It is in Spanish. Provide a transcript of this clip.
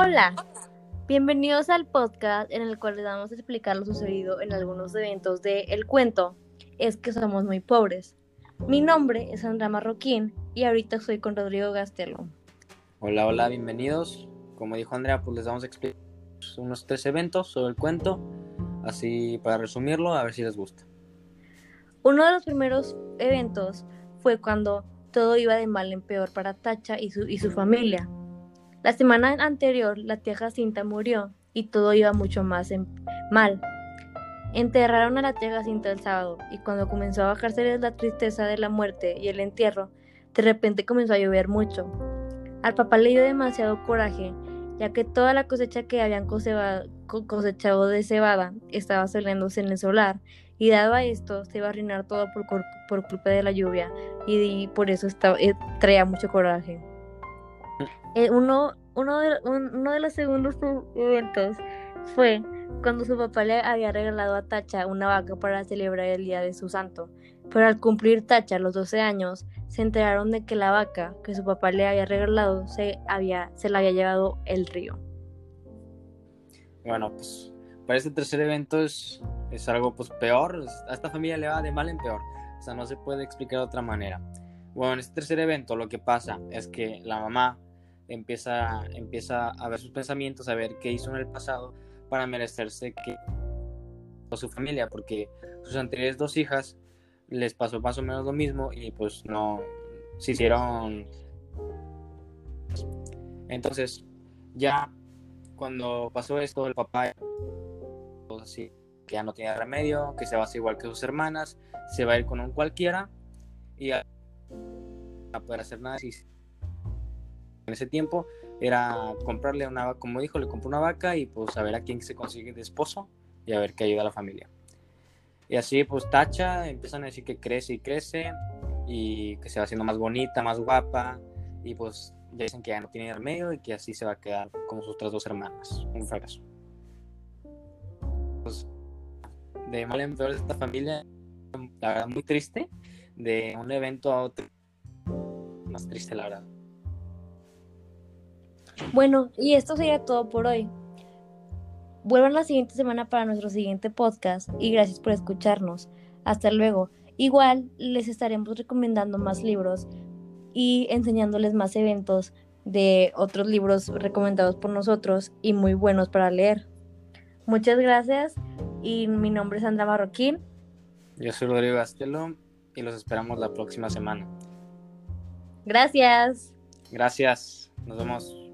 Hola, bienvenidos al podcast en el cual les vamos a explicar lo sucedido en algunos eventos de El Cuento. Es que somos muy pobres. Mi nombre es Andra Marroquín y ahorita estoy con Rodrigo Gastelo. Hola, hola, bienvenidos. Como dijo Andrea, pues les vamos a explicar unos tres eventos sobre el cuento, así para resumirlo, a ver si les gusta. Uno de los primeros eventos fue cuando todo iba de mal en peor para Tacha y su, y su familia. La semana anterior, la tía Jacinta murió y todo iba mucho más mal. Enterraron a la tía Jacinta el sábado y cuando comenzó a bajarse la tristeza de la muerte y el entierro, de repente comenzó a llover mucho. Al papá le dio demasiado coraje, ya que toda la cosecha que habían cosechado de cebada estaba saliéndose en el solar y dado a esto se iba a arruinar todo por, por culpa de la lluvia y, por eso eh, traía mucho coraje. Eh, uno, de, uno de los segundos eventos fue cuando su papá le había regalado a Tacha una vaca para celebrar el día de su santo. Pero al cumplir Tacha los 12 años, se enteraron de que la vaca que su papá le había regalado se, había, se la había llevado el río. Bueno, pues para este tercer evento es, es algo pues peor. A esta familia le va de mal en peor. O sea, no se puede explicar de otra manera. Bueno, en este tercer evento lo que pasa es que la mamá empieza, empieza a ver sus pensamientos, a ver qué hizo en el pasado para merecerse que su familia, porque sus anteriores dos hijas les pasó más o menos lo mismo y pues no se hicieron. Entonces, ya cuando pasó esto, el papá, pues que ya no tiene remedio, que se va a hacer igual que sus hermanas, se va a ir con un cualquiera y a, a poder hacer nada en ese tiempo era comprarle una vaca, como dijo, le compró una vaca y pues a ver a quién se consigue de esposo y a ver qué ayuda a la familia. Y así pues Tacha empiezan a decir que crece y crece y que se va haciendo más bonita, más guapa y pues ya dicen que ya no tiene remedio y que así se va a quedar como sus otras dos hermanas. Un fracaso. Pues de mal en peor de esta familia, la verdad muy triste, de un evento a otro, más triste la verdad. Bueno, y esto sería todo por hoy. Vuelvan la siguiente semana para nuestro siguiente podcast y gracias por escucharnos. Hasta luego. Igual les estaremos recomendando más libros y enseñándoles más eventos de otros libros recomendados por nosotros y muy buenos para leer. Muchas gracias y mi nombre es Sandra Marroquín. Yo soy Rodrigo Gastelo y los esperamos la próxima semana. Gracias. Gracias. Nos vemos.